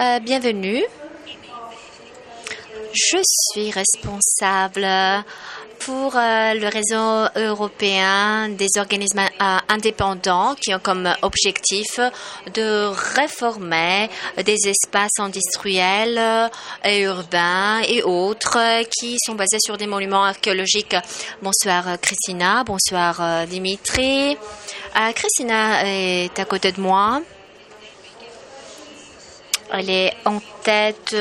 Euh, bienvenue. Je suis responsable pour euh, le réseau européen des organismes euh, indépendants qui ont comme objectif de réformer des espaces industriels et urbains et autres qui sont basés sur des monuments archéologiques. Bonsoir Christina, bonsoir Dimitri. Christina est à côté de moi. Elle est en tête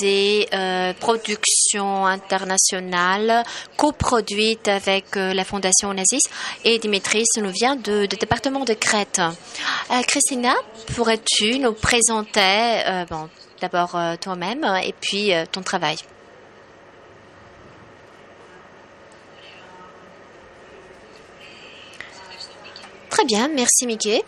des euh, productions internationales coproduites avec euh, la Fondation Nazis et Dimitris nous vient du département de Crète. Euh, Christina, pourrais-tu nous présenter bon, d'abord toi-même et puis ton travail? Très bien, merci Mickey.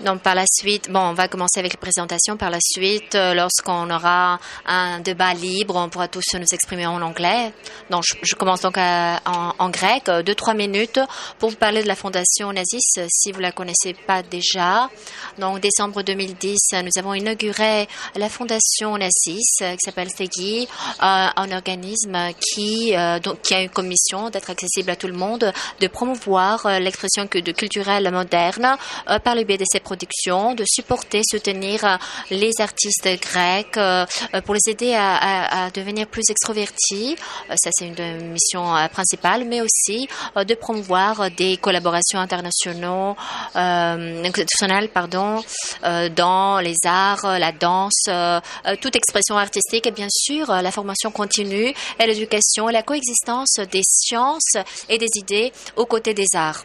Donc, par la suite, bon, on va commencer avec les présentations. Par la suite, euh, lorsqu'on aura un débat libre, on pourra tous nous exprimer en anglais. Donc, je, commence donc en, en, grec, deux, trois minutes pour vous parler de la Fondation Nazis, si vous la connaissez pas déjà. Donc, décembre 2010, nous avons inauguré la Fondation Nazis, qui s'appelle SEGI, euh, un organisme qui, euh, qui a une commission d'être accessible à tout le monde, de promouvoir l'expression culturelle moderne par le biais de ses production, de supporter, soutenir euh, les artistes grecs euh, euh, pour les aider à, devenir plus extrovertis. Ça, c'est une mission principale, mais aussi de promouvoir des collaborations internationales, pardon, dans les arts, la danse, toute expression artistique et bien sûr la formation continue et l'éducation et la coexistence des sciences et des idées aux côtés des arts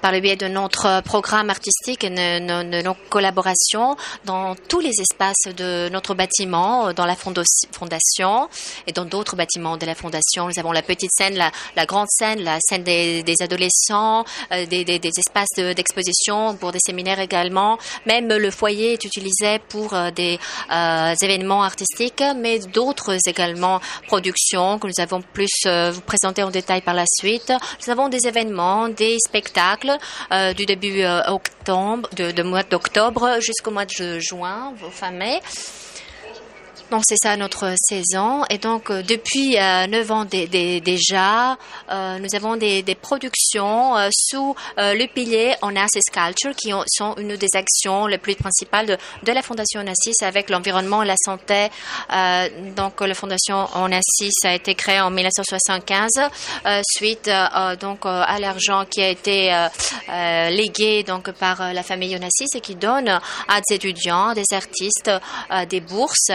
par le biais de notre programme artistique et de nos collaborations dans tous les espaces de notre bâtiment, dans la fondation et dans d'autres bâtiments de la fondation. Nous avons la petite scène, la, grande scène, la scène des, adolescents, euh, des, espaces d'exposition pour des séminaires également. Même le foyer est utilisé pour euh, des euh, événements artistiques, mais d'autres également productions que nous avons plus vous présenter en détail par la suite. Nous avons des événements, des spectacles euh, du début euh, octobre, de, mois d'octobre jusqu'au mois de juin, fin mai. Donc c'est ça notre saison. Et donc euh, depuis euh, neuf ans déjà, euh, nous avons des, productions sous le pilier Onassis Culture qui sont une des actions les plus principales de, la Fondation Onassis avec l'environnement la santé. donc la Fondation Onassis a été créée en 1975 suite donc à l'argent qui a été légué donc par la famille Onassis et qui donne à des étudiants, des artistes, des bourses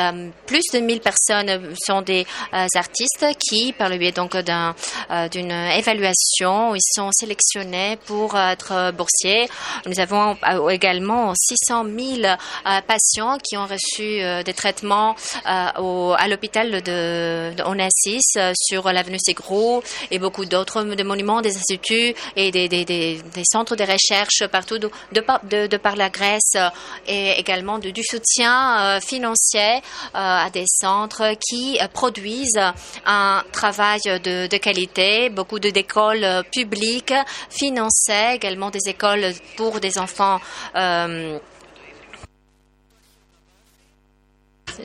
plus de 1000 personnes sont des euh, artistes qui, par le biais donc euh, d'une évaluation, ils sont sélectionnés pour être boursiers. Nous avons euh, également 600 000 patients qui ont reçu des traitements à l'hôpital de, de Onassis sur l'avenue Ségrou et beaucoup d'autres monuments, des instituts et des, centres de recherche partout de, par la Grèce et également du soutien financier à des centres qui euh, produisent un travail de, qualité, beaucoup d'écoles publiques financées, également des écoles pour des enfants. Euh,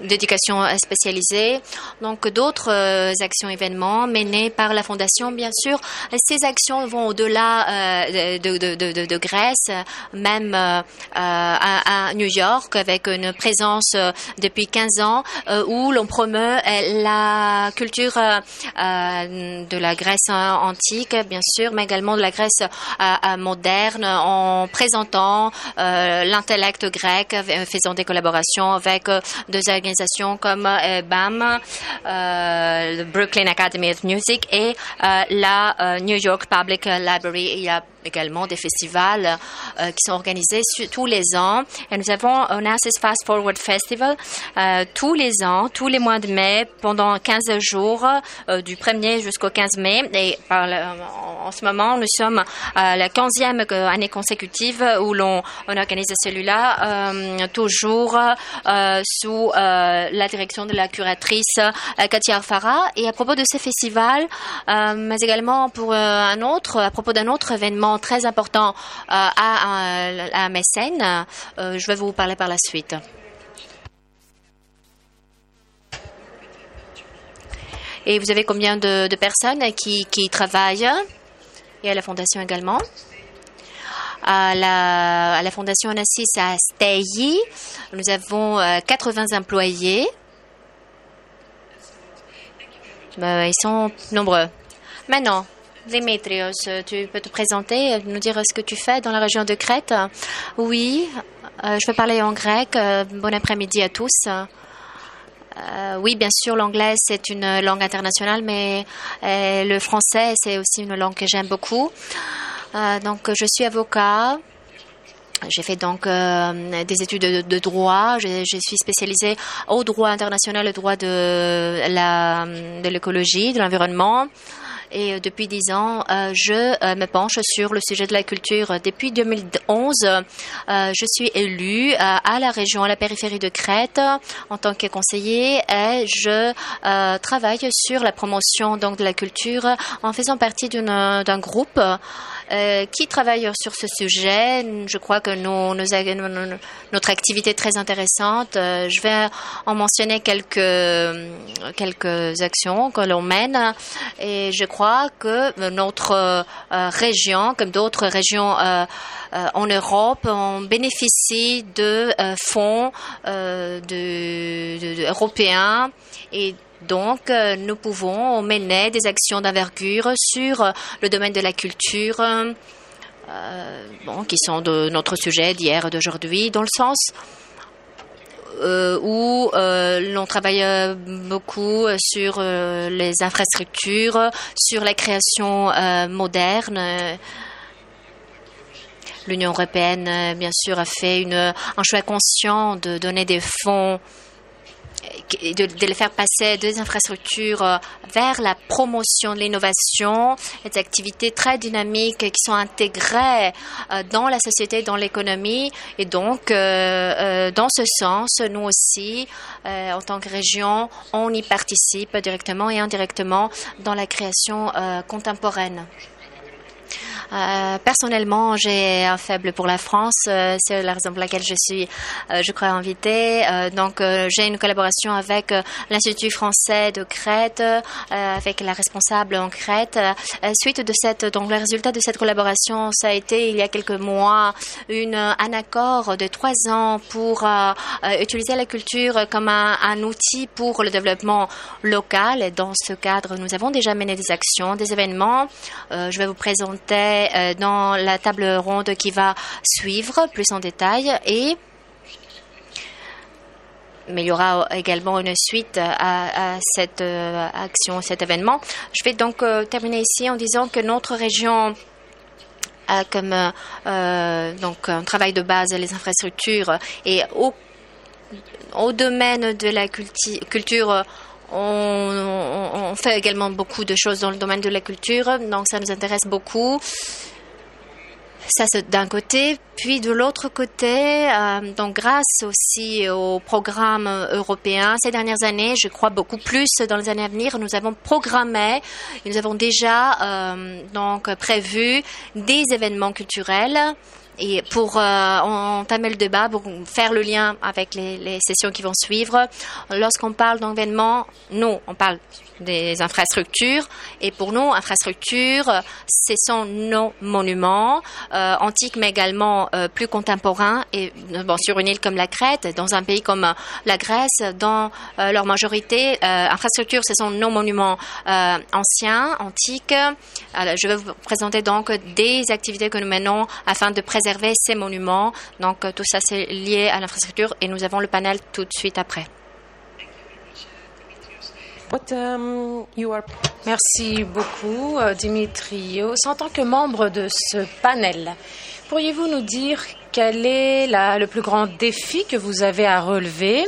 d'éducation spécialisée. Donc d'autres euh, actions événements menées par la Fondation, bien sûr. Ces actions vont au-delà euh, de, de, de, Grèce, même euh, à, New York, avec une présence depuis 15 ans où l'on promeut la culture de la Grèce antique, bien sûr, mais également de la Grèce moderne en présentant l'intellect grec, faisant des collaborations avec deux organisations comme euh, BAM, euh, le Brooklyn Academy of Music et euh, la New York Public Library. Il y a également des festivals qui sont organisés tous les ans. Et nous avons Onassis Fast Forward Festival tous les ans, tous les mois de mai, pendant 15 jours, du 1er jusqu'au 15 mai. Et en ce moment, nous sommes à la 15e année consécutive où l'on on organise celui-là, toujours sous la direction de la curatrice Katia Arfara. Et à propos de ce festival, mais également pour un autre, à propos d'un autre événement très important à, à, à Mécène, je vais vous parler par la suite. Et vous avez combien de, personnes qui, travaillent? Et à la fondation également? À la, à la fondation Onassis à Steyi, nous avons 80 euh, employés. Euh, ils sont nombreux. Maintenant, Dimitrios, tu peux te présenter, nous dire ce que tu fais dans la région de Crète Oui, euh, je vais parler en grec. bon après-midi à tous. Euh, oui, bien sûr, l'anglais, c'est une langue internationale, mais euh, le français, c'est aussi une langue que j'aime beaucoup. Euh, donc, je suis avocat. J'ai fait donc des études de, droit. Je, je, suis spécialisée au droit international, au droit de la de l'écologie, de l'environnement. Et euh, depuis dix ans, euh, je euh, me penche sur le sujet de la culture. Depuis 2011, je suis élue à la région, à la périphérie de Crète, en tant que conseiller, et je travaille sur la promotion donc de la culture en faisant partie d'un groupe euh, qui travaille sur ce sujet? Je crois que nous, nous, notre activité est très intéressante. Euh, je vais en mentionner quelques, quelques actions que l'on mène et je crois que notre euh, région, comme d'autres régions en Europe, on bénéficie de fonds européens et donc, euh, nous pouvons mener des actions d'envergure sur euh, le domaine de la culture, euh, qui sont de notre sujet d'hier et d'aujourd'hui, dans le sens où l'on travaille beaucoup sur les infrastructures, sur la création moderne. L'Union européenne, bien sûr, a fait un choix conscient de donner des fonds de, de les faire passer des infrastructures euh, vers la promotion de l'innovation, des activités très dynamiques qui sont intégrées euh, dans la société, dans l'économie. Et donc, euh, dans ce sens, nous aussi, en tant que région, on y participe directement et indirectement dans la création contemporaine. Euh, personnellement, j'ai un faible pour la France. Euh, c'est la raison pour laquelle je suis, euh, je crois, invitée. donc, j'ai une collaboration avec l'Institut français de Crète, avec la responsable en Crète. suite de cette, donc, le résultat de cette collaboration, ça a été il y a quelques mois une, un accord de trois ans pour utiliser la culture comme un, un outil pour le développement local. Et dans ce cadre, nous avons déjà mené des actions, des événements. je vais vous présenter euh, dans la table ronde qui va suivre plus en détail et mais il y aura également une suite à, cette euh, action, cet événement. Je vais donc euh, terminer ici en disant que notre région a comme donc un travail de base les infrastructures et au, au domaine de la culture on, fait également beaucoup de choses dans le domaine de la culture, donc ça nous intéresse beaucoup. Ça, c'est d'un côté. Puis de l'autre côté, euh, donc grâce aussi au programme européen, ces dernières années, je crois beaucoup plus dans les années à venir, nous avons programmé, nous avons déjà euh, donc prévu des événements culturels et pour euh, entamer le débat, pour faire le lien avec les, sessions qui vont suivre, lorsqu'on parle d'événements, nous, on parle des infrastructures. Et pour nous, infrastructures, ce sont nos monuments euh, antiques, mais également euh, plus contemporains. Et bon, sur une île comme la Crète, dans un pays comme la Grèce, dans leur majorité, infrastructures, ce sont nos monuments anciens, antiques. Je vais vous présenter donc des activités que nous menons afin de préserver ces monuments. Donc euh, tout ça, c'est lié à l'infrastructure et nous avons le panel tout de suite après. Um, Merci beaucoup, euh, Dimitrios. En tant que membre de ce panel, pourriez-vous nous dire quel est le plus grand défi que vous avez à relever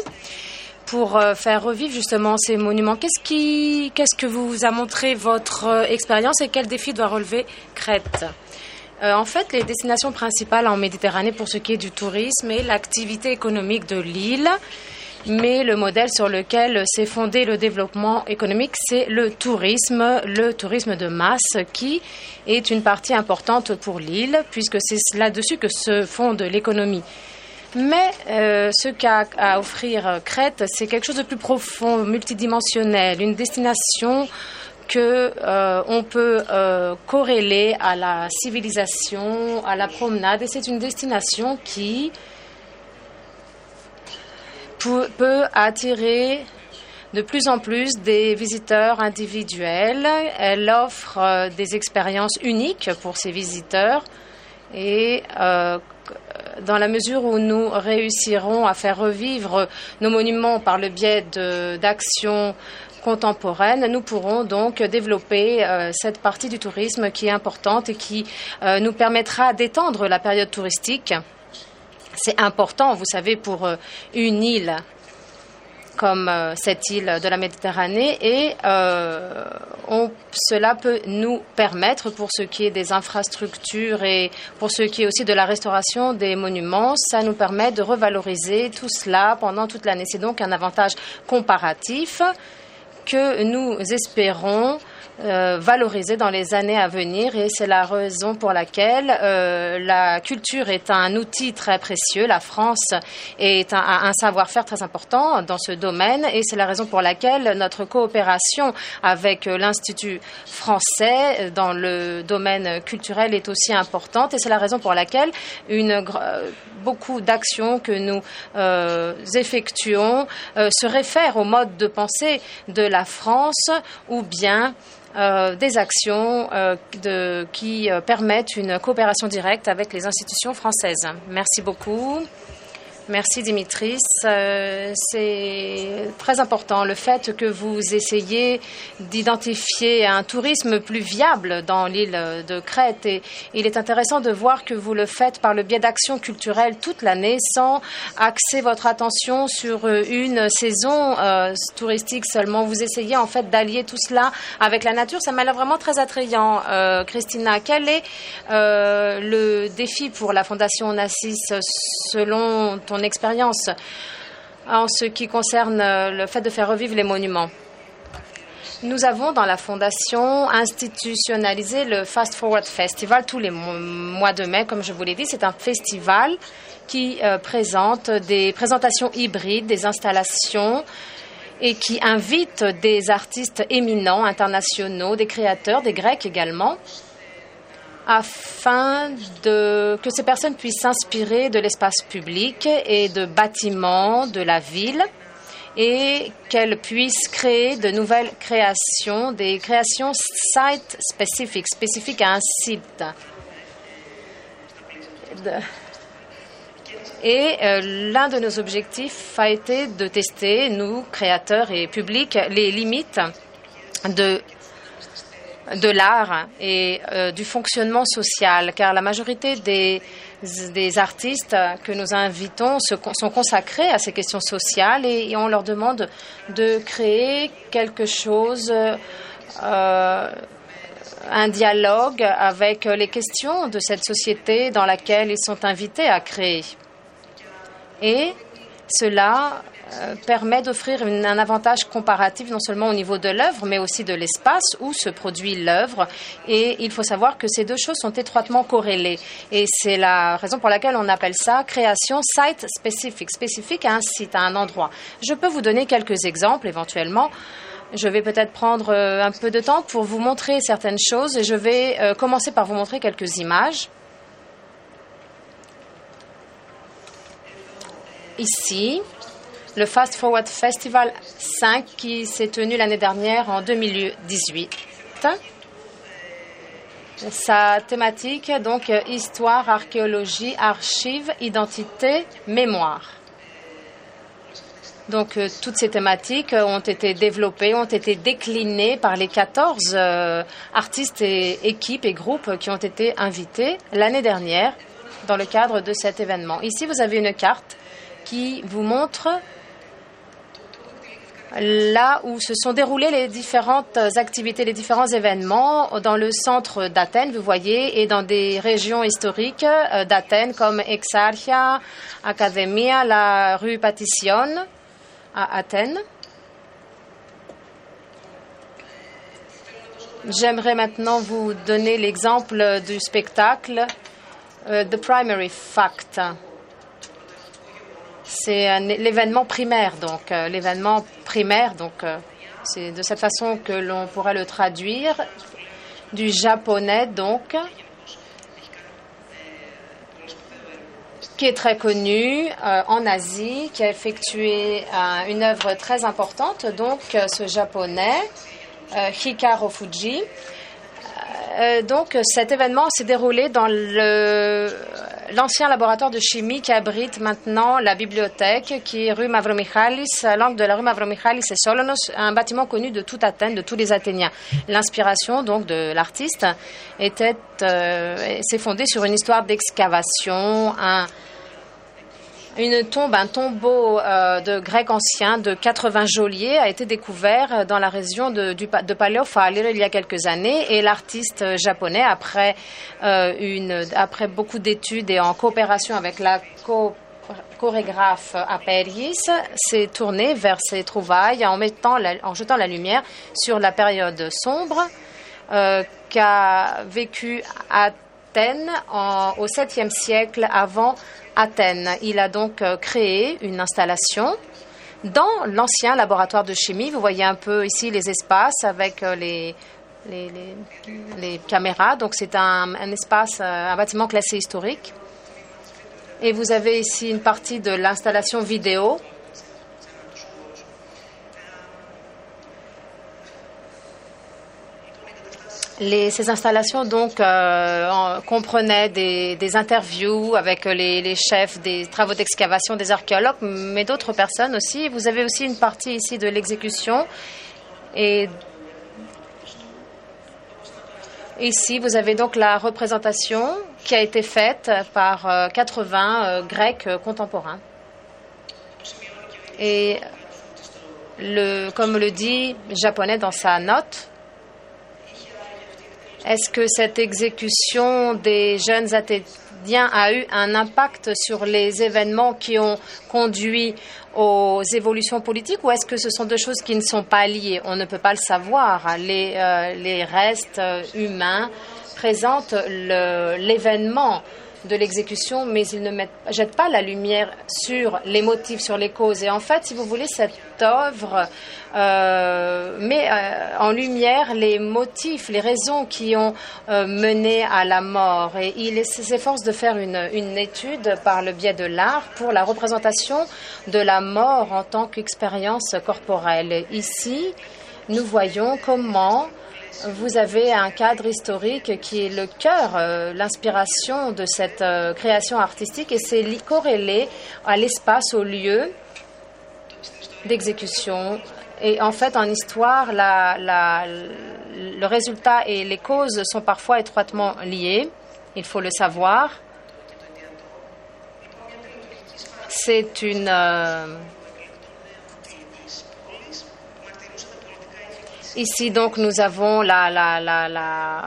pour euh, faire revivre justement ces monuments? Qu'est-ce que vous a montré votre expérience et quel défi doit relever Crète? Euh, en fait, les destinations principales en Méditerranée pour ce qui est du tourisme et l'activité économique de l'île mais le modèle sur lequel s'est fondé le développement économique, c'est le tourisme, le tourisme de masse, qui est une partie importante pour l'île, puisque c'est là-dessus que se fonde l'économie. Mais euh, ce qu'a à offrir Crète, c'est quelque chose de plus profond, multidimensionnel, une destination que euh, on peut euh, corréler à la civilisation, à la promenade, et c'est une destination qui peut attirer de plus en plus des visiteurs individuels. Elle offre des expériences uniques pour ces visiteurs et dans la mesure où nous réussirons à faire revivre nos monuments par le biais d'actions contemporaines, nous pourrons donc développer euh, cette partie du tourisme qui est importante et qui euh, nous permettra d'étendre la période touristique. C'est important, vous savez, pour euh, une île comme euh, cette île de la Méditerranée et euh, cela peut nous permettre, pour ce qui est des infrastructures et pour ce qui est aussi de la restauration des monuments, ça nous permet de revaloriser tout cela pendant toute l'année. C'est donc un avantage comparatif que nous espérons euh, valoriser dans les années à venir et c'est la raison pour laquelle euh, la culture est un outil très précieux. La France est un, savoir-faire très important dans ce domaine et c'est la raison pour laquelle notre coopération avec l'Institut français dans le domaine culturel est aussi importante et c'est la raison pour laquelle beaucoup d'actions que nous euh, effectuons euh, se réfèrent au mode de pensée de la France ou bien euh, des actions euh, de, qui euh, permettent une coopération directe avec les institutions françaises. Merci beaucoup. Merci Dimitris. Euh, c'est très important le fait que vous essayez d'identifier un tourisme plus viable dans l'île de Crète. Et il est intéressant de voir que vous le faites par le biais d'actions culturelles toute l'année sans axer votre attention sur une saison euh, touristique seulement. Vous essayez en fait d'allier tout cela avec la nature. Ça m'a l'air vraiment très attrayant. Euh, Christina, quel est le défi pour la Fondation Nassis selon ton expérience en ce qui concerne euh, le fait de faire revivre les monuments. Nous avons dans la Fondation institutionnalisé le Fast Forward Festival tous les mois de mai, comme je vous l'ai dit. C'est un festival qui euh, présente des présentations hybrides, des installations et qui invite des artistes éminents internationaux, des créateurs, des Grecs également, afin que ces personnes puissent s'inspirer de l'espace public et de bâtiments de la ville et qu'elles puissent créer de nouvelles créations, des créations site spécifiques, spécifiques à un site. Et euh, l'un de nos objectifs a été de tester, nous, créateurs et publics, les limites de de l'art et euh, du fonctionnement social, car la majorité des, artistes que nous invitons sont consacrés à ces questions sociales et, on leur demande de créer quelque chose, euh, un dialogue avec les questions de cette société dans laquelle ils sont invités à créer. Et cela permet d'offrir un avantage comparatif non seulement au niveau de l'œuvre, mais aussi de l'espace où se produit l'œuvre. Et il faut savoir que ces deux choses sont étroitement corrélées. Et c'est la raison pour laquelle on appelle ça création site spécifique, spécifique à un site, à un endroit. Je peux vous donner quelques exemples éventuellement. Je vais peut-être prendre euh, un peu de temps pour vous montrer certaines choses et je vais euh, commencer par vous montrer quelques images. Ici, le Fast Forward Festival 5 qui s'est tenu l'année dernière en 2018. Sa thématique, donc, histoire, archéologie, archives, identité, mémoire. Donc, euh, toutes ces thématiques ont été développées, ont été déclinées par les 14 euh, artistes et équipes et groupes qui ont été invités l'année dernière dans le cadre de cet événement. Ici, vous avez une carte qui vous montre là où se sont déroulées les différentes activités, les différents événements dans le centre d'Athènes, vous voyez, et dans des régions historiques d'Athènes comme Exarchia, Academia, la rue Patition. à Athènes. J'aimerais maintenant vous donner l'exemple du spectacle euh, The Primary Fact. C'est l'événement primaire, donc euh, l'événement primaire, donc euh, c'est de cette façon que l'on pourrait le traduire du japonais, donc qui est très connu en Asie, qui a effectué une œuvre très importante. Donc, ce japonais euh, Hikaru Fuji. Euh, donc cet événement s'est déroulé dans l'ancien laboratoire de chimie qui abrite maintenant la bibliothèque qui est rue Mavromichalis, l'angle de la rue Mavromichalis et Solonos, un bâtiment connu de toute Athènes, de tous les Athéniens. L'inspiration donc de l'artiste était euh, s'est fondée sur une histoire d'excavation, un une tombe, un tombeau euh, de grec ancien de 80 geôliers a été découvert dans la région de, du, de il y a quelques années. Et l'artiste japonais, après, euh, beaucoup d'études et en coopération avec la chorégraphe à s'est tourné vers ces trouvailles en, mettant en jetant la lumière sur la période sombre euh, qu'a vécu Athènes au 7e siècle avant Athènes. Il a donc euh, créé une installation dans l'ancien laboratoire de chimie. Vous voyez un peu ici les espaces avec euh, les, caméras. Donc c'est un, un, espace, euh, un bâtiment classé historique. Et vous avez ici une partie de l'installation vidéo ces installations donc euh, comprenaient des, interviews avec les, chefs des travaux d'excavation, des archéologues, mais d'autres personnes aussi. Vous avez aussi une partie ici de l'exécution et Ici, vous avez donc la représentation qui a été faite par 80 euh, euh, Grecs contemporains. Et comme le dit japonais dans sa note, est-ce que cette exécution des jeunes Athéniens a eu un impact sur les événements qui ont conduit aux évolutions politiques ou est-ce que ce sont deux choses qui ne sont pas liées? On ne peut pas le savoir. Les, euh, les restes humains présentent l'événement de l'exécution, mais ils ne jettent pas la lumière sur les motifs, sur les causes. Et en fait, si vous voulez, cette œuvre euh, met euh, en lumière les motifs, les raisons qui ont euh, mené à la mort. Et il s'efforce de faire une, une étude par le biais de l'art pour la représentation de la mort en tant qu'expérience corporelle. Ici, nous voyons comment vous avez un cadre historique qui est le cœur, euh, l'inspiration de cette euh, création artistique et c'est corrélé à l'espace, au lieu d'exécution. Et en fait, en histoire, le résultat et les causes sont parfois étroitement liés. Il faut le savoir. C'est une. Euh, Ici, donc, nous avons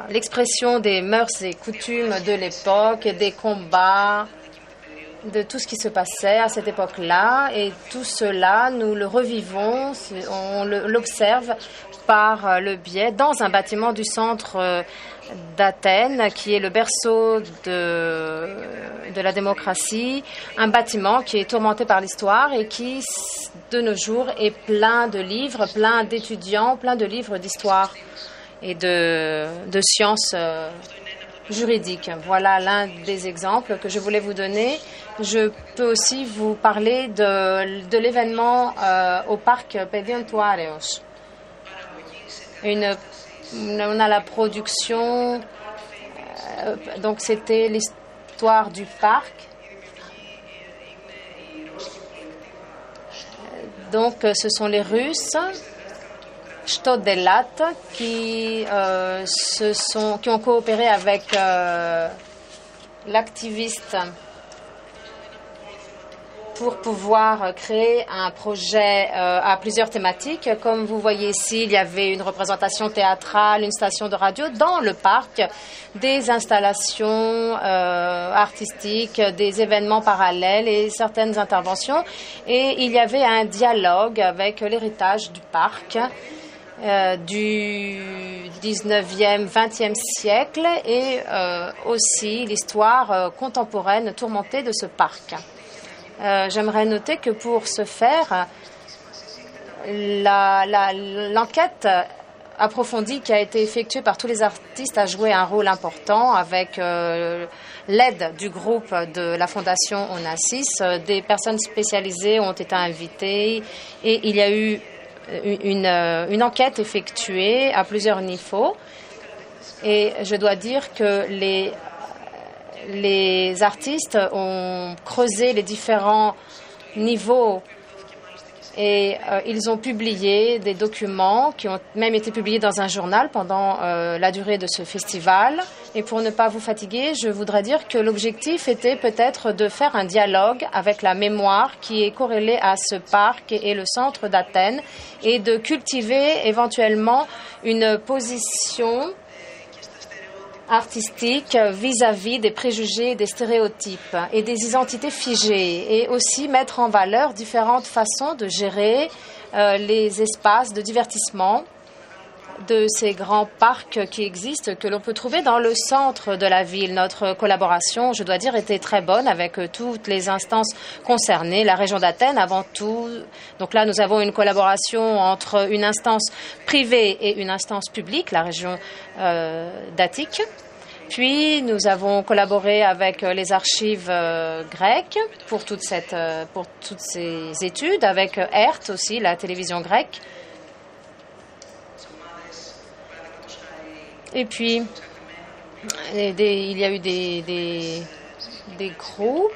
l'expression des mœurs et coutumes de l'époque, des combats, de tout ce qui se passait à cette époque-là. Et tout cela, nous le revivons, on l'observe par euh, le biais dans un bâtiment du centre euh, d'Athènes, qui est le berceau de, de la démocratie, un bâtiment qui est tourmenté par l'histoire et qui, de nos jours, est plein de livres, plein d'étudiants, plein de livres d'histoire et de, de sciences euh, juridiques. Voilà l'un des exemples que je voulais vous donner. Je peux aussi vous parler de, de l'événement euh, au parc Pediantuareos. Une on a la production. Euh, donc c'était l'histoire du parc. Donc ce sont les Russes, Stodelat, qui, euh, qui ont coopéré avec euh, l'activiste pour pouvoir créer un projet euh, à plusieurs thématiques. Comme vous voyez ici, il y avait une représentation théâtrale, une station de radio dans le parc, des installations euh, artistiques, des événements parallèles et certaines interventions. Et il y avait un dialogue avec l'héritage du parc. Euh, du 19e, 20e siècle et aussi l'histoire contemporaine tourmentée de ce parc. Euh, J'aimerais noter que pour ce faire, l'enquête approfondie qui a été effectuée par tous les artistes a joué un rôle important avec euh, l'aide du groupe de la Fondation Onassis. Des personnes spécialisées ont été invitées et il y a eu euh, une, enquête effectuée à plusieurs niveaux. Et je dois dire que les, les artistes ont creusé les différents niveaux et euh, ils ont publié des documents qui ont même été publiés dans un journal pendant euh, la durée de ce festival. Et pour ne pas vous fatiguer, je voudrais dire que l'objectif était peut-être de faire un dialogue avec la mémoire qui est corrélée à ce parc et, et le centre d'Athènes et de cultiver éventuellement une position artistique vis-à-vis des préjugés, des stéréotypes et des identités figées et aussi mettre en valeur différentes façons de gérer euh, les espaces de divertissement de ces grands parcs qui existent, que l'on peut trouver dans le centre de la ville. Notre collaboration, je dois dire, était très bonne avec toutes les instances concernées, la région d'Athènes avant tout. Donc là, nous avons une collaboration entre une instance privée et une instance publique, la région euh, d'Attique. Puis nous avons collaboré avec les archives euh, grecques pour, euh, pour toutes ces études, avec ERT aussi, la télévision grecque. Et puis, des, il y a eu des, des, des, groupes,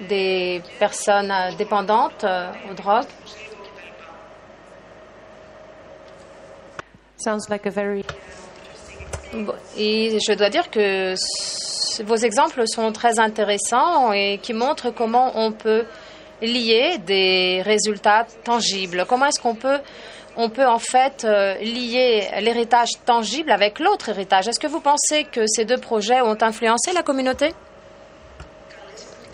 des personnes dépendantes aux drogues. Sounds like a very et je dois dire que vos exemples sont très intéressants et qui montrent comment on peut lier des résultats tangibles. Comment est-ce qu'on peut on peut en fait euh, lier l'héritage tangible avec l'autre héritage. Est-ce que vous pensez que ces deux projets ont influencé la communauté?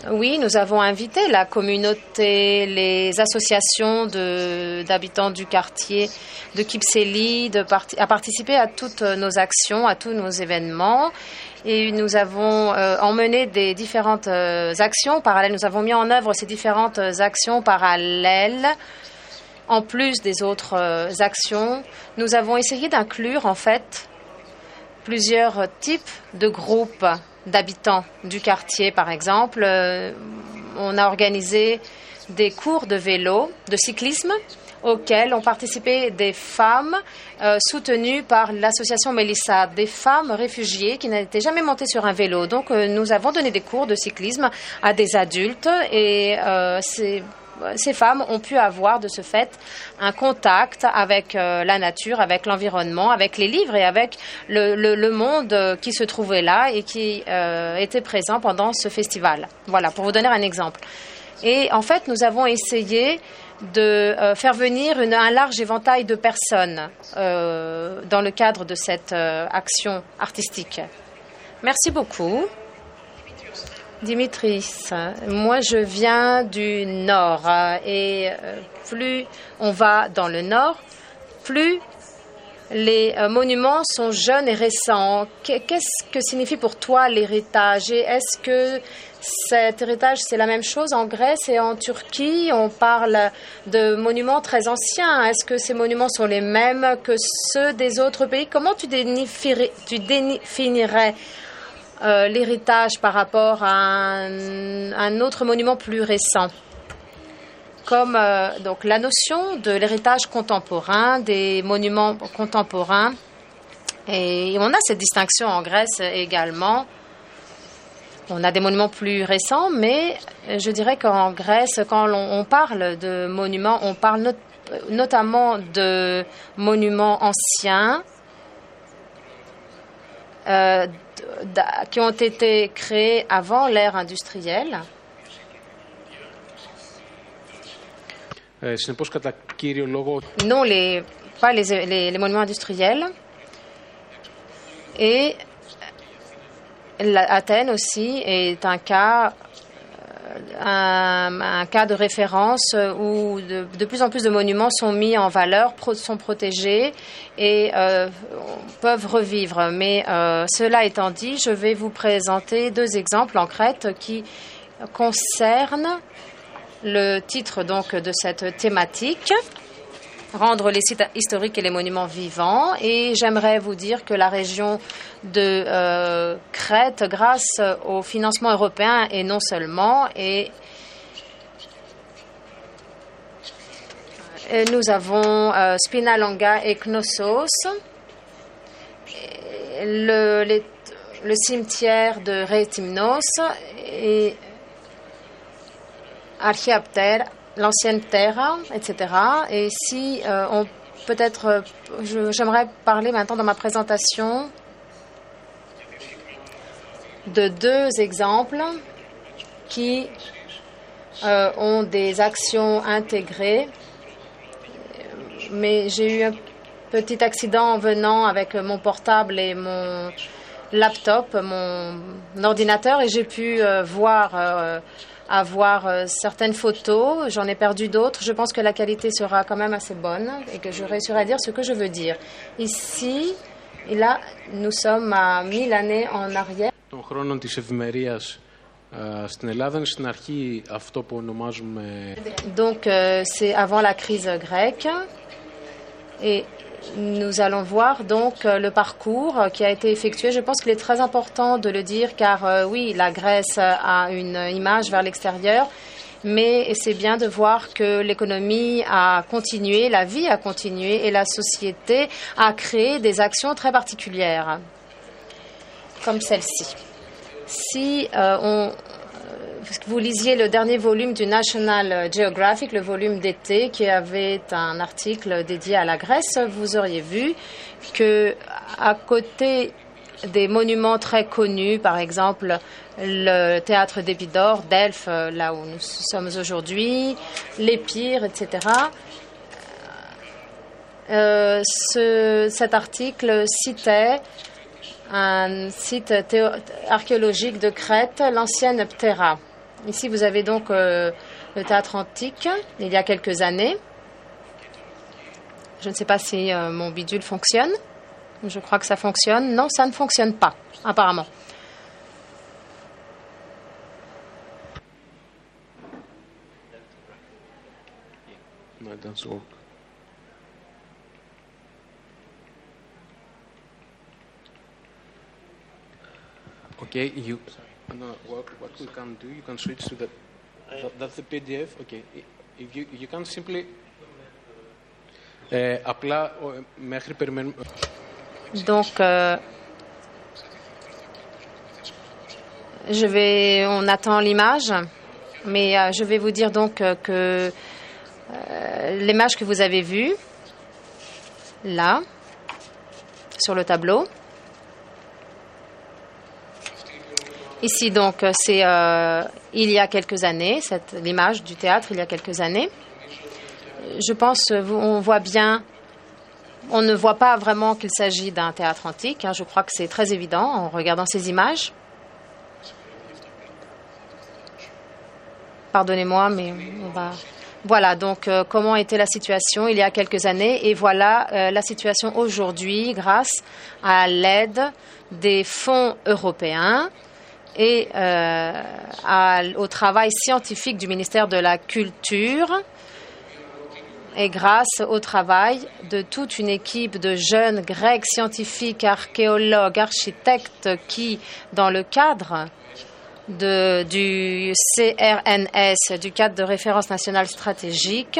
Oui, nous avons invité la communauté, les associations d'habitants du quartier de Kipseli à participer à toutes nos actions, à tous nos événements. Et nous avons euh, emmené des différentes euh, actions parallèles. Nous avons mis en œuvre ces différentes actions parallèles en plus des autres euh, actions, nous avons essayé d'inclure en fait plusieurs types de groupes d'habitants du quartier, par exemple. Euh, on a organisé des cours de vélo, de cyclisme, auxquels ont participé des femmes euh, soutenues par l'association Mélissa, des femmes réfugiées qui n'étaient jamais montées sur un vélo. Donc, nous avons donné des cours de cyclisme à des adultes et c'est ces femmes ont pu avoir de ce fait un contact avec euh, la nature, avec l'environnement, avec les livres et avec le, monde qui se trouvait là et qui euh, était présent pendant ce festival. Voilà, pour vous donner un exemple. Et en fait, nous avons essayé de euh, faire venir un large éventail de personnes dans le cadre de cette action artistique. Merci beaucoup. Dimitris, moi je viens du nord et plus on va dans le nord, plus les monuments sont jeunes et récents. Qu'est-ce que signifie pour toi l'héritage? Et est-ce que cet héritage, c'est la même chose en Grèce et en Turquie? On parle de monuments très anciens. Est-ce que ces monuments sont les mêmes que ceux des autres pays? Comment tu définirais, tu définirais euh, l'héritage par rapport à un, autre monument plus récent. Comme euh, donc la notion de l'héritage contemporain, des monuments contemporains, et on a cette distinction en Grèce également. On a des monuments plus récents, mais je dirais qu'en Grèce, quand on, parle de monuments, on parle not notamment de monuments anciens, euh, qui ont été créés avant l'ère industrielle. Non, les, pas les, les, monuments industriels. Et Athènes aussi est un cas un, cas de référence où de, plus en plus de monuments sont mis en valeur, sont protégés et euh, peuvent revivre. Mais euh, cela étant dit, je vais vous présenter deux exemples en Crète qui concernent le titre donc de cette thématique rendre les sites historiques et les monuments vivants. Et j'aimerais vous dire que la région de euh, Crète, grâce au financement européen et non seulement, et et nous avons euh, Spinalonga et Knossos, le, le cimetière de Rétimnos et Archiaptère, l'ancienne Terra, etc. Et si euh, on peut-être, euh, j'aimerais parler maintenant dans ma présentation de deux exemples qui euh, ont des actions intégrées. Mais j'ai eu un petit accident en venant avec mon portable et mon laptop, mon ordinateur, et j'ai pu voir, euh, avoir euh, certaines photos. J'en ai perdu d'autres. Je pense que la qualité sera quand même assez bonne et que je réussirai à dire ce que je veux dire. Ici, et là, nous sommes à mille années en arrière. των χρόνων της ευημερίας ε, στην Ελλάδα είναι στην αρχή αυτό που ονομάζουμε Donc, euh, c'est avant la crise grecque. Et nous allons voir donc euh, le parcours euh, qui a été effectué. Je pense qu'il est très important de le dire car euh, oui, la Grèce a une image vers l'extérieur, mais c'est bien de voir que l'économie a continué, la vie a continué et la société a créé des actions très particulières, comme celle-ci. Si on, vous lisiez le dernier volume du National Geographic, le volume d'été, qui avait un article dédié à la Grèce, vous auriez vu que à côté des monuments très connus, par exemple le théâtre d'Épidore, Delphes, là où nous sommes aujourd'hui, l'Épire, etc. euh, ce- cet article citait un site archéologique de Crète, l'ancienne Ptera. Ici, vous avez donc euh, le théâtre antique, il y a quelques années. Je ne sais pas si euh, mon bidule fonctionne. Je crois que ça fonctionne. Non, ça ne fonctionne pas, apparemment. No, it doesn't work. Okay, you. No, what, what we can do, you can switch to the. That, that's the PDF. Okay, I- if you you can simply. Ε, απλά ο, ε, μέχρι περιμένουμε. Donc, euh, je vais, on attend l'image, mais euh, je vais vous dire donc euh, que euh, l'image que vous avez vue, là, sur le tableau, ici donc euh, c'est euh, il y a quelques années, l'image du théâtre il y a quelques années. Je pense, euh, on voit bien on ne voit pas vraiment qu'il s'agit d'un théâtre antique. hein. Je crois que c'est très évident en regardant ces images. Pardonnez-moi, mais on va. Voilà donc comment était la situation il y a quelques années et voilà la situation aujourd'hui grâce à l'aide des fonds européens et euh, au travail scientifique du ministère de la Culture. Et grâce au travail de toute une équipe de jeunes grecs scientifiques, archéologues, architectes qui, dans le cadre du CRNS, du cadre de référence nationale stratégique,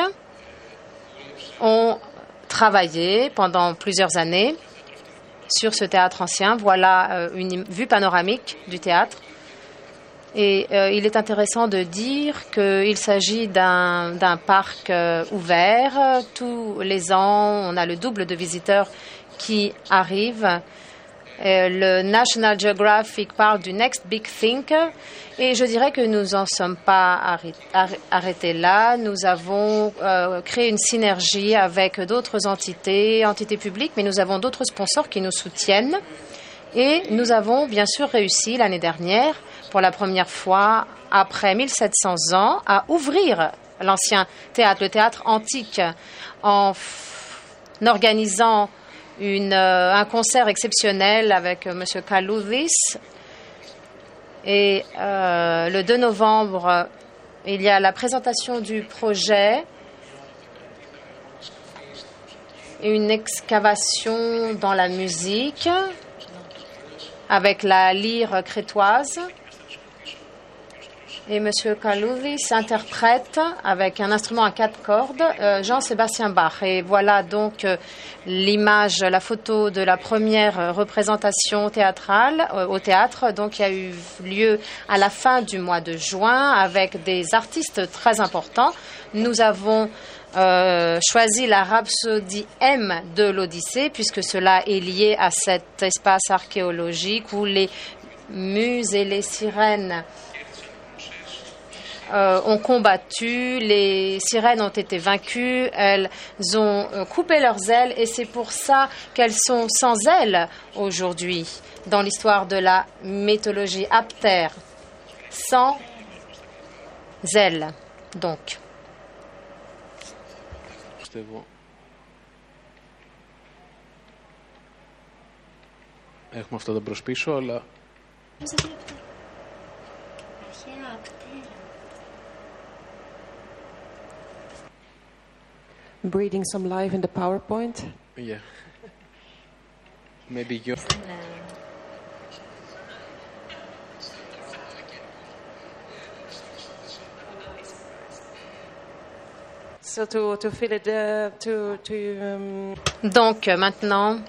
ont travaillé pendant plusieurs années sur ce théâtre ancien. Voilà euh, une vue panoramique du théâtre. Et euh, il est intéressant de dire qu'il s'agit d'un d'un parc euh, ouvert. Tous les ans, on a le double de visiteurs qui arrivent. Euh, le National Geographic parle du Next Big Think et je dirais que nous n'en sommes pas arrêtés là. Nous avons euh, créé une synergie avec d'autres entités, entités publiques, mais nous avons d'autres sponsors qui nous soutiennent. Et nous avons bien sûr réussi l'année dernière, pour la première fois après 1700 ans, à ouvrir l'ancien théâtre, le théâtre antique, en organisant euh, un concert exceptionnel avec euh, M. Kalouvis. Et euh, le 2 novembre, il y a la présentation du projet et une excavation dans la musique avec la lyre crétoise. Et M. Kalouvi s'interprète avec un instrument à quatre cordes, euh, Jean-Sébastien Bach. Et voilà donc euh, l'image, la photo de la première représentation théâtrale euh, au théâtre, donc a eu lieu à la fin du mois de juin avec des artistes très importants. Nous avons choisi la rhapsodie M de l'Odyssée, puisque cela est lié à cet espace archéologique où les muses et les sirènes euh, ont combattu, les sirènes ont été vaincues, elles ont euh, coupé leurs ailes et c'est pour ça qu'elles sont sans ailes aujourd'hui dans l'histoire de la mythologie aptère. Sans ailes, donc. Έχουμε αυτό το προσπίσω, αλλά Breathing some life in the PowerPoint? Yeah. Maybe you. So to, to fill it, uh, to, to, um... Donc maintenant,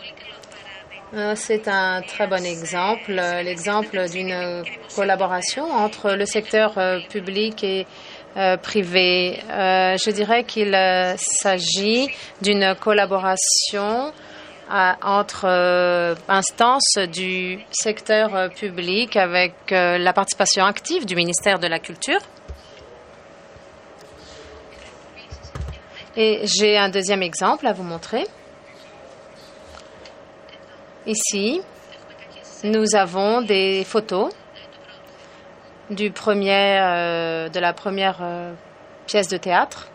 euh, c'est un très bon exemple, l'exemple d'une collaboration entre le secteur euh, public et euh, privé. Euh, je dirais qu'il euh, s'agit d'une collaboration entre instances du secteur public avec la participation active du ministère de la Culture. Et j'ai un deuxième exemple à vous montrer. Ici, nous avons des photos du premier, euh, de la première euh, pièce de théâtre.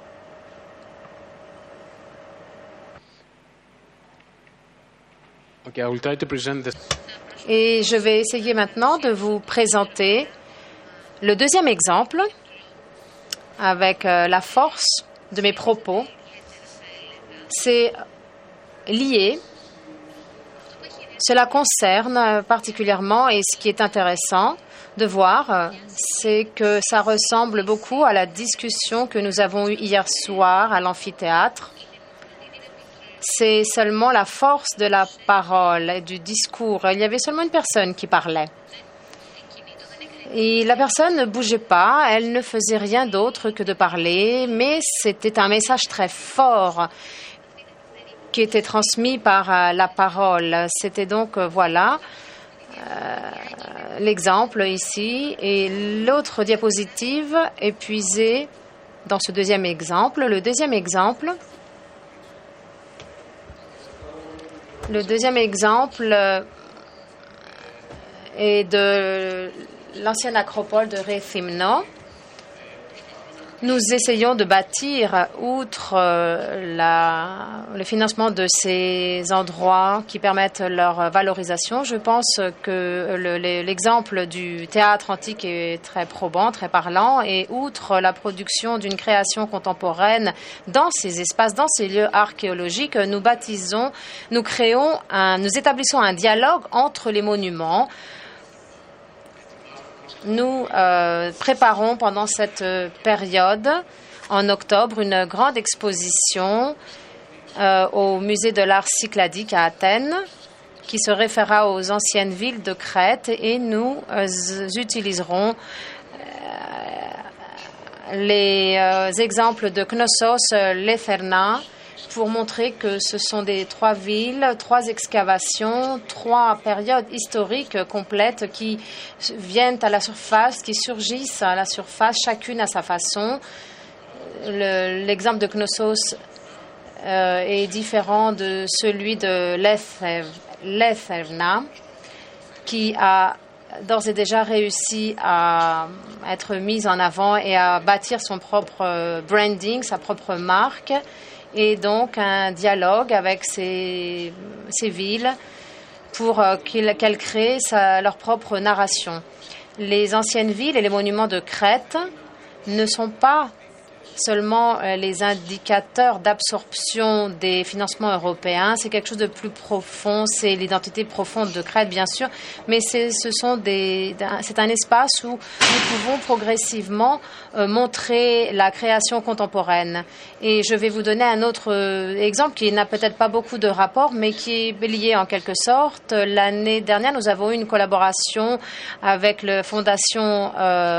Okay, I will try to present this. Et je vais essayer maintenant de vous présenter le deuxième exemple avec euh, la force de mes propos. C'est lié cela concerne particulièrement, et ce qui est intéressant de voir, c'est que ça ressemble beaucoup à la discussion que nous avons eue hier soir à l'amphithéâtre. C'est seulement la force de la parole et du discours. Il y avait seulement une personne qui parlait. Et la personne ne bougeait pas, elle ne faisait rien d'autre que de parler, mais c'était un message très fort qui était transmis par euh, la parole. C'était donc, euh, voilà, euh, l'exemple ici. Et l'autre diapositive est dans ce deuxième exemple. Le deuxième exemple, le deuxième exemple est de l'ancienne acropole de Rethymno. Nous essayons de bâtir, outre euh, la, le financement de ces endroits qui permettent leur valorisation, je pense que l'exemple du théâtre antique est très probant, très parlant, et outre la production d'une création contemporaine dans ces espaces, dans ces lieux archéologiques, nous baptisons, nous créons, un, nous établissons un dialogue entre les monuments, nous euh, préparons pendant cette euh, période, en octobre, une grande exposition euh, au musée de l'art cycladique à Athènes qui se référera aux anciennes villes de Crète et nous utiliserons les exemples de Knossos, Letherna pour montrer que ce sont des trois villes, trois excavations, trois périodes historiques complètes qui viennent à la surface, qui surgissent à la surface, chacune à sa façon. L'exemple de Knossos euh, est différent de celui de Letherna, qui a d'ores et déjà réussi à être mise en avant et à bâtir son propre branding, sa propre marque, et donc un dialogue avec ces, villes pour euh, qu'elles créent leur propre narration. Les anciennes villes et les monuments de Crète ne sont pas seulement euh, les indicateurs d'absorption des financements européens. C'est quelque chose de plus profond. C'est l'identité profonde de Crète, bien sûr, mais c'est ce un espace où nous pouvons progressivement euh, montrer la création contemporaine. Et je vais vous donner un autre euh, exemple qui n'a peut-être pas beaucoup de rapport, mais qui est lié en quelque sorte. L'année dernière, nous avons eu une collaboration avec la fondation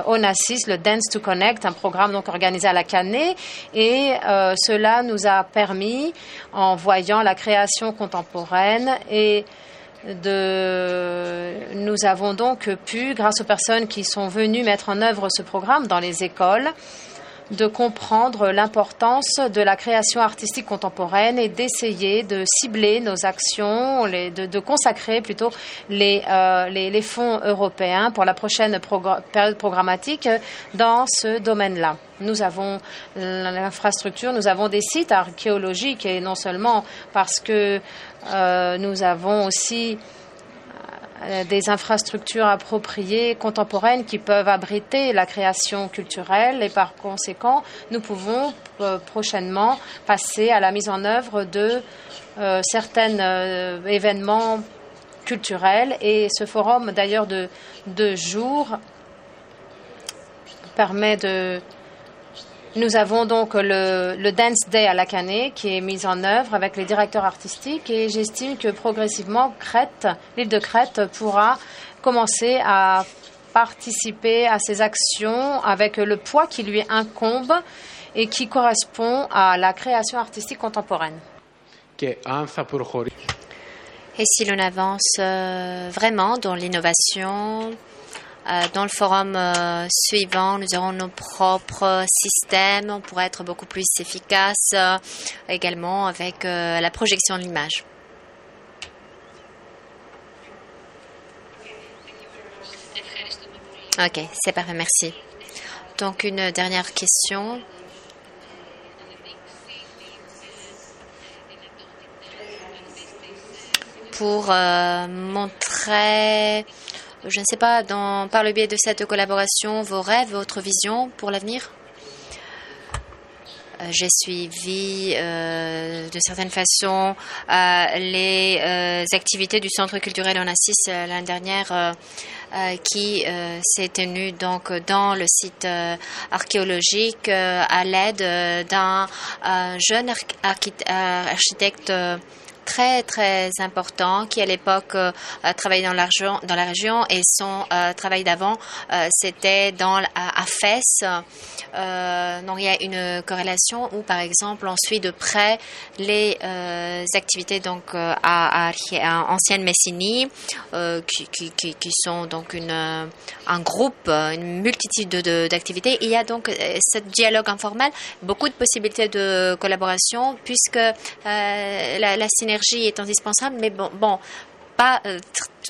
Onassis, le Dance to Connect, un programme donc organisé à la Cannes et euh, cela nous a permis, en voyant la création contemporaine et de, nous avons donc pu, grâce aux personnes qui sont venues mettre en œuvre ce programme dans les écoles, de comprendre l'importance de la création artistique contemporaine et d'essayer de cibler nos actions, de, consacrer plutôt euh, les, les, fonds européens pour la prochaine période programmatique dans ce domaine-là. Nous avons l'infrastructure, nous avons des sites archéologiques et non seulement parce que euh, nous avons aussi des infrastructures appropriées, contemporaines, qui peuvent abriter la création culturelle et par conséquent, nous pouvons euh, prochainement passer à la mise en œuvre de euh, certains événements culturels. Et ce forum d'ailleurs de deux jours permet de nous avons donc le, Dance Day à la Canée qui est mis en œuvre avec les directeurs artistiques et j'estime que progressivement Crète, l'île de Crète pourra commencer à participer à ces actions avec le poids qui lui incombe et qui correspond à la création artistique contemporaine. Et si l'on avance euh, vraiment dans l'innovation, dans le forum euh, suivant, nous aurons nos propres systèmes. On pourrait être beaucoup plus efficace euh, également avec la projection de l'image. Ok, c'est parfait, merci. Donc une dernière question. Pour montrer je ne sais pas, dans, par le biais de cette collaboration, vos rêves, votre vision pour l'avenir? Euh, j'ai suivi euh, de certaine façon euh, les activités du Centre culturel en Assis l'année dernière qui s'est tenue donc dans le site archéologique à l'aide d'un jeune architecte très très important qui à l'époque euh, travaillait dans, dans la région et son euh, travail d'avant euh, c'était dans à, Fès. donc il y a une corrélation où par exemple on suit de près les activités donc à, ancienne Messinie qui, qui, qui, sont donc une, un groupe, une multitude d'activités. Il y a donc ce dialogue informel, beaucoup de possibilités de collaboration puisque la, la synergie est indispensable, mais bon, pas euh,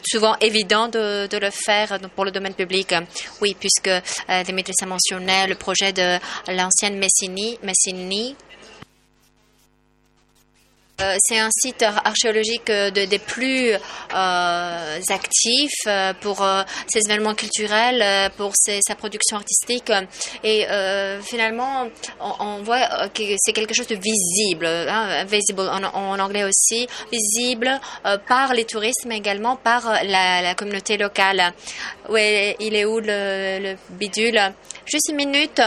souvent évident de, le faire pour le domaine public. Oui, puisque euh, Dimitri a mentionné le projet de l'ancienne Messini, euh, c'est un site archéologique euh, des plus euh, actifs pour ses événements culturels, pour sa production artistique. Et finalement, on, voit que c'est quelque chose de visible, hein, visible en, anglais aussi, visible par les touristes, mais également par la, communauté locale. Ouais, il est où le, le bidule? Juste une minute.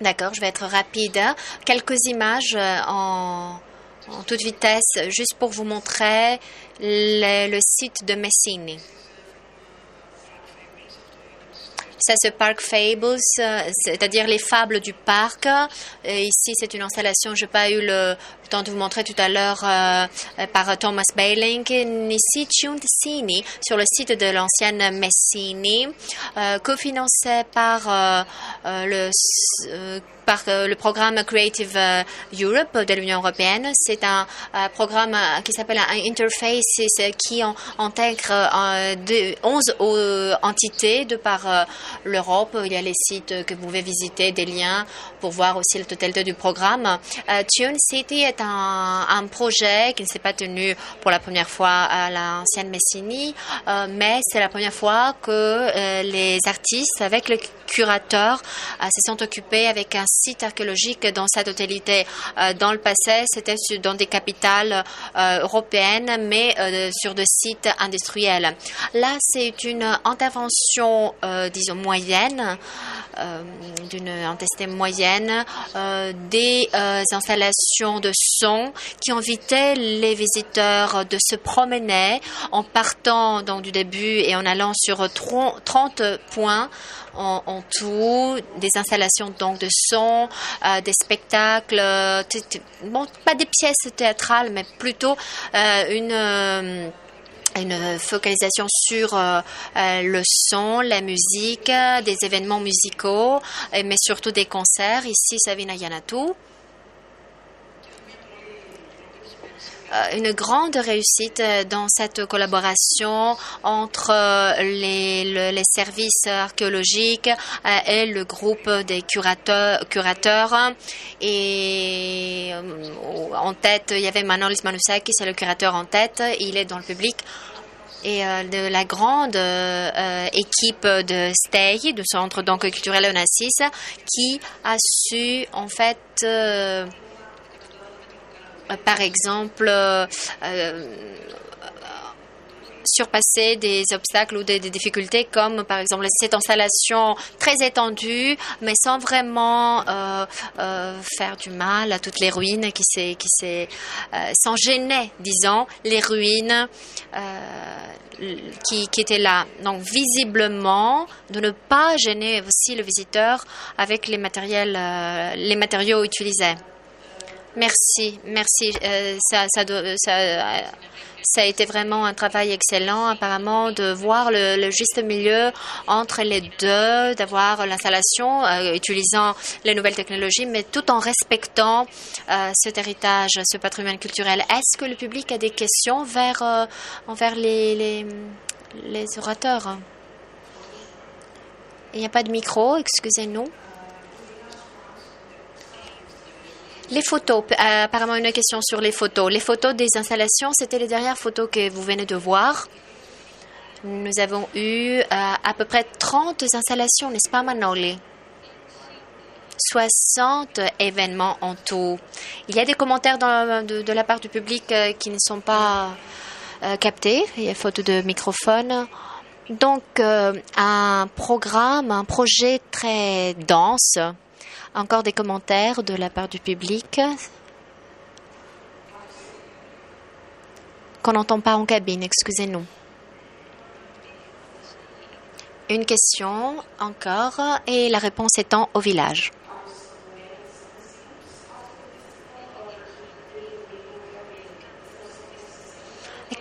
D'accord, je vais être rapide. Quelques images en en toute vitesse, juste pour vous montrer le, site de Messini. Ça, c'est Park Fables, c'est-à-dire les fables du parc. Et ici, c'est une installation, je n'ai pas eu le temps de vous montrer tout à l'heure par Thomas Bailing. Ici, Ciuncini, sur le site de l'ancienne Messini, cofinancé par le par le programme Creative Europe de l'Union européenne. C'est un programme qui s'appelle un interface qui intègre 11 entités de par l'Europe. Il y a les sites que vous pouvez visiter, des liens pour voir aussi la totalité du programme. Tune City est un, projet qui ne s'est pas tenu pour la première fois à l'ancienne Messini, mais c'est la première fois que les artistes, avec le curateur, se sont occupés avec un site archéologique dans sa totalité. Euh, dans le passé, c'était dans des capitales euh, européennes, mais euh, sur des sites industriels. Là, c'est une intervention, disons, moyenne, d'une intestine moyenne, des points de son qui invitaient les visiteurs de se promener en partant donc, du début et en allant sur 30 points en, tout, des installations donc de son, euh, des spectacles, bon, pas des pièces théâtrales, mais plutôt euh, une euh, une focalisation sur le son, la musique, des événements musicaux, mais surtout des concerts. Ici, Savina Yanatu. Euh, une grande réussite euh, dans cette collaboration entre euh, les, les services archéologiques et le groupe des curateurs. curateurs. Et en tête, il y avait Manolis Manusaki, c'est le curateur en tête. Il est dans le public et de la grande équipe de STEI, du Centre donc, culturel Onassis, qui a su en fait euh, par exemple, euh, euh, surpasser des obstacles ou des, difficultés comme par exemple cette installation très étendue mais sans vraiment faire du mal à toutes les ruines qui s'est qui s'est sans gêner disons les ruines qui, qui étaient là. Donc visiblement de ne pas gêner aussi le visiteur avec les matériels les matériaux utilisés Merci, merci. Euh, ça, ça, ça, ça, a été vraiment un travail excellent, apparemment, de voir le, juste milieu entre les deux, d'avoir l'installation euh, utilisant les nouvelles technologies, mais tout en respectant euh, cet héritage, ce patrimoine culturel. Est-ce que le public a des questions vers, envers les, les, les orateurs? Il n'y a pas de micro, excusez-nous. Les photos, euh, apparemment une question sur les photos. Les photos des installations, c'était les dernières photos que vous venez de voir. Nous avons eu euh, à peu près 30 installations, n'est-ce pas Manoli? 60 événements en tout. Il y a des commentaires de, la part du public euh, qui ne sont pas captés. Il y a faute de microphone. Donc, un programme, un projet très dense encore des commentaires de la part du public qu'on n'entend pas en cabine, excusez-nous. Une question encore et la réponse étant au village.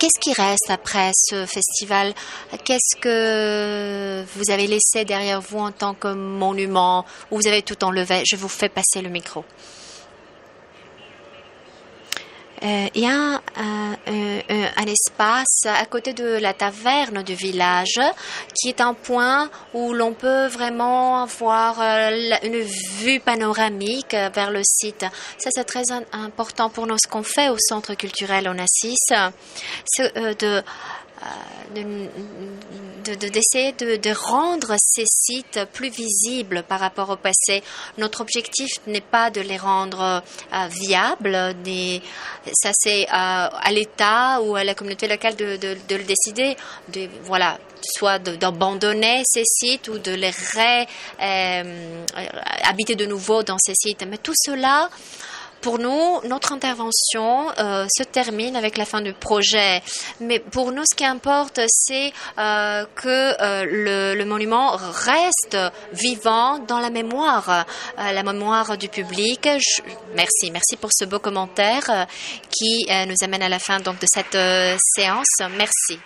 Qu'est-ce qui reste après ce festival? Qu'est-ce que vous avez laissé derrière vous en tant que monument? Ou vous avez tout enlevé? Je vous fais passer le micro. Euh, il y a un, espace à côté de la taverne du village qui est un point où l'on peut vraiment avoir euh, une vue panoramique vers le site. Ça, c'est très important pour nous. Ce qu'on fait au Centre culturel euh, de d'essayer de, de, rendre ces sites plus visibles par rapport au passé. Notre objectif n'est pas de les rendre euh, viables, des, ça c'est euh, à l'État ou à la communauté locale de, de, de le décider, de, voilà, soit d'abandonner ces sites ou de les réhabiter euh, de nouveau dans ces sites. Mais tout cela pour nous, notre intervention euh, se termine avec la fin du projet. Mais pour nous, ce qui importe, c'est euh, que euh, le, le, monument reste vivant dans la mémoire, la mémoire du public. Merci, merci pour ce beau commentaire qui nous amène à la fin donc de cette séance. Merci.